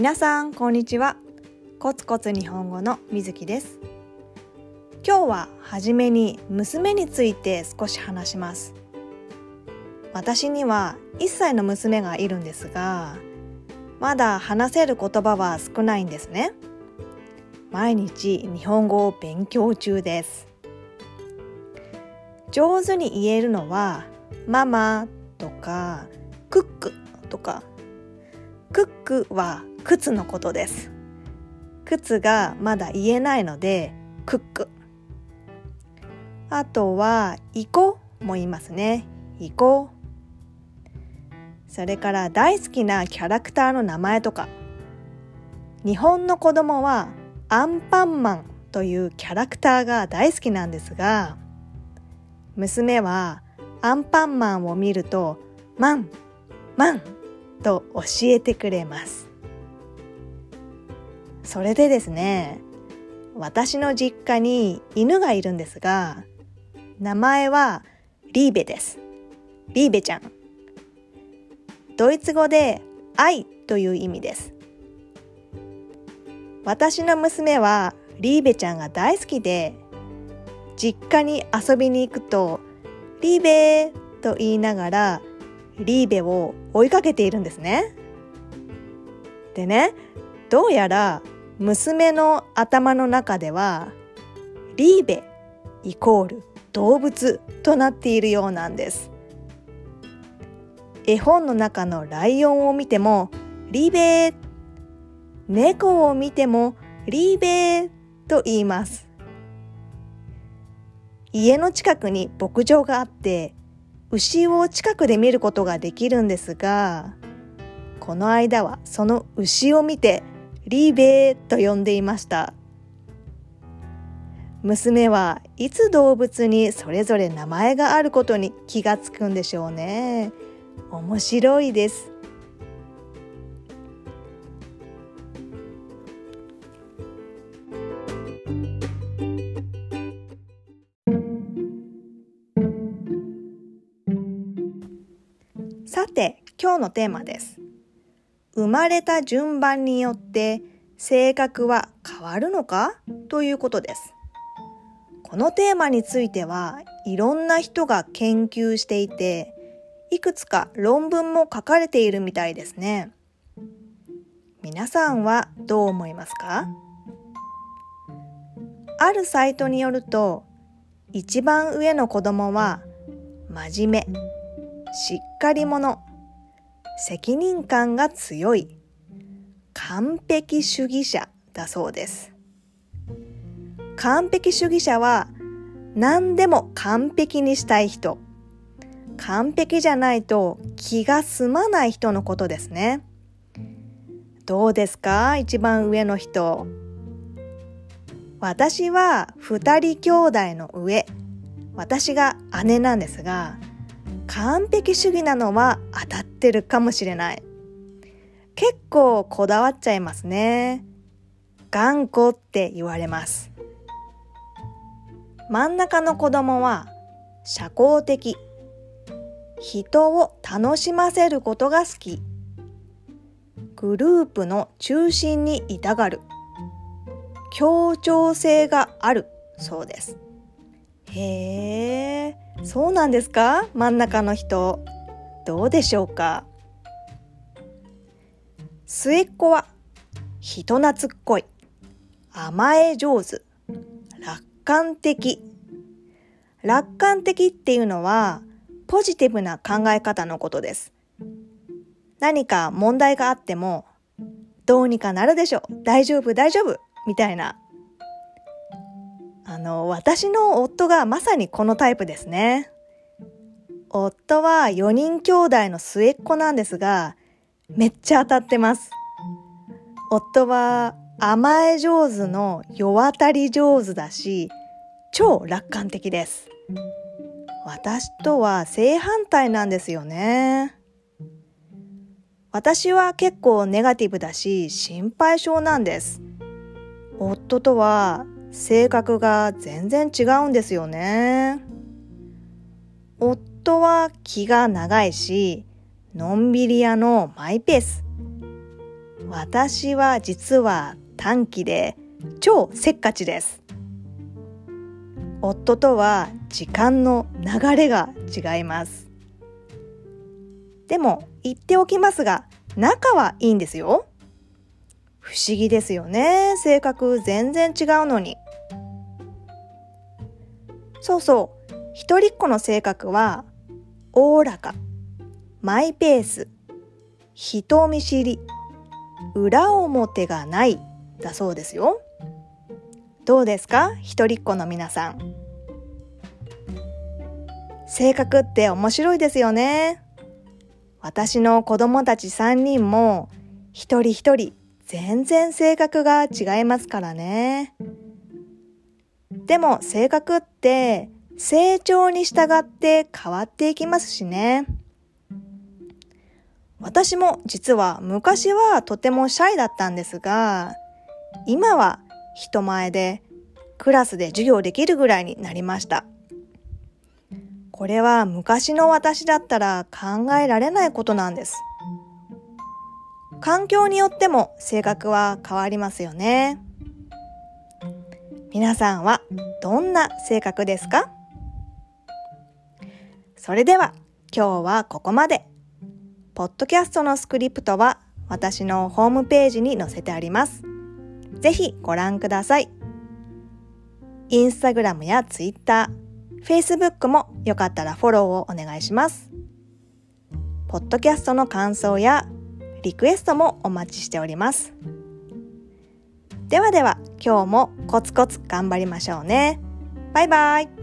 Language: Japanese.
皆さんこんにちは。コツコツ日本語のみずきです。今日ははじめに娘について少し話します。私には1歳の娘がいるんですがまだ話せる言葉は少ないんですね。毎日日本語を勉強中です。上手に言えるのはママとかクックとか。クックは靴のことです。靴がまだ言えないのでクックあとは行こうも言いますね。行こ。うそれから大好きなキャラクターの名前とか。日本の子供はアンパンマンというキャラクターが大好きなんですが娘はアンパンマンを見るとマンマンと教えてくれます。それでですね私の実家に犬がいるんですが名前はリーベです。リーベちゃん。ドイツ語で愛という意味です。私の娘はリーベちゃんが大好きで実家に遊びに行くとリーベーと言いながらリーベを追いかけているんですね。でねどうやら娘の頭の中ではリーベイコール動物となっているようなんです。絵本の中のライオンを見てもリーベ猫を見てもリーベと言います。家の近くに牧場があって牛を近くで見ることができるんですがこの間はその牛を見てリーベーと呼んでいました。娘はいつ動物にそれぞれ名前があることに気がつくんでしょうね。面白いです。さて今日のテーマです。生まれた順番によって性格は変わるのか？ということです。このテーマについてはいろんな人が研究していていくつか論文も書かれているみたいですね。皆さんはどう思いますか？あるサイトによると一番上の子供は真面目しっかり者責任感が強い。完璧主義者だそうです完璧主義者は何でも完璧にしたい人。完璧じゃないと気が済まない人のことですね。どうですか？一番上の人。私は二人兄弟の上。私が姉なんですが、完璧主義なのは当たってるかもしれない。結構こだわっちゃいますね。頑固って言われます。真ん中の子供は社交的。人を楽しませることが好き。グループの中心にいたがる。協調性があるそうです。へえ、そうなんですか？真ん中の人。どうでしょうか？末っ子は人懐っこい。甘え上手。楽観的。楽観的っていうのは、ポジティブな考え方のことです。何か問題があっても、どうにかなるでしょう大丈夫、大丈夫みたいな。あの、私の夫がまさにこのタイプですね。夫は4人兄弟の末っ子なんですが、めっちゃ当たってます。夫は甘え上手の世渡り上手だし、超楽観的です。私とは正反対なんですよね。私は結構ネガティブだし心配性なんです。夫とは性格が全然違うんですよね。夫は気が長いし、のんびり屋のマイペース。私は実は短期で超せっかちです。夫とは時間の流れが違います。でも言っておきますが、仲はいいんですよ。不思議ですよね。性格全然違うのに。そうそう。一人っ子の性格は、おおらか、マイペース、人見知り、裏表がないだそうですよ。どうですか？一人っ子の皆さん。性格って面白いですよね。私の子供たち3人も一人一人全然性格が違いますからね。でも性格って成長に従って変わっていきますしね。私も実は昔はとてもシャイだったんですが、今は人前でクラスで授業できるぐらいになりました。これは昔の私だったら考えられないことなんです。環境によっても性格は変わりますよね。皆さんはどんな性格ですか？それでは今日はここまで。ポッドキャストのスクリプトは私のホームページに載せてあります。ぜひご覧ください。インスタグラムやツイッター、フェイスブックもよかったらフォローをお願いします。ポッドキャストの感想やリクエストもお待ちしております。ではでは今日もコツコツ頑張りましょうね。バイバイ。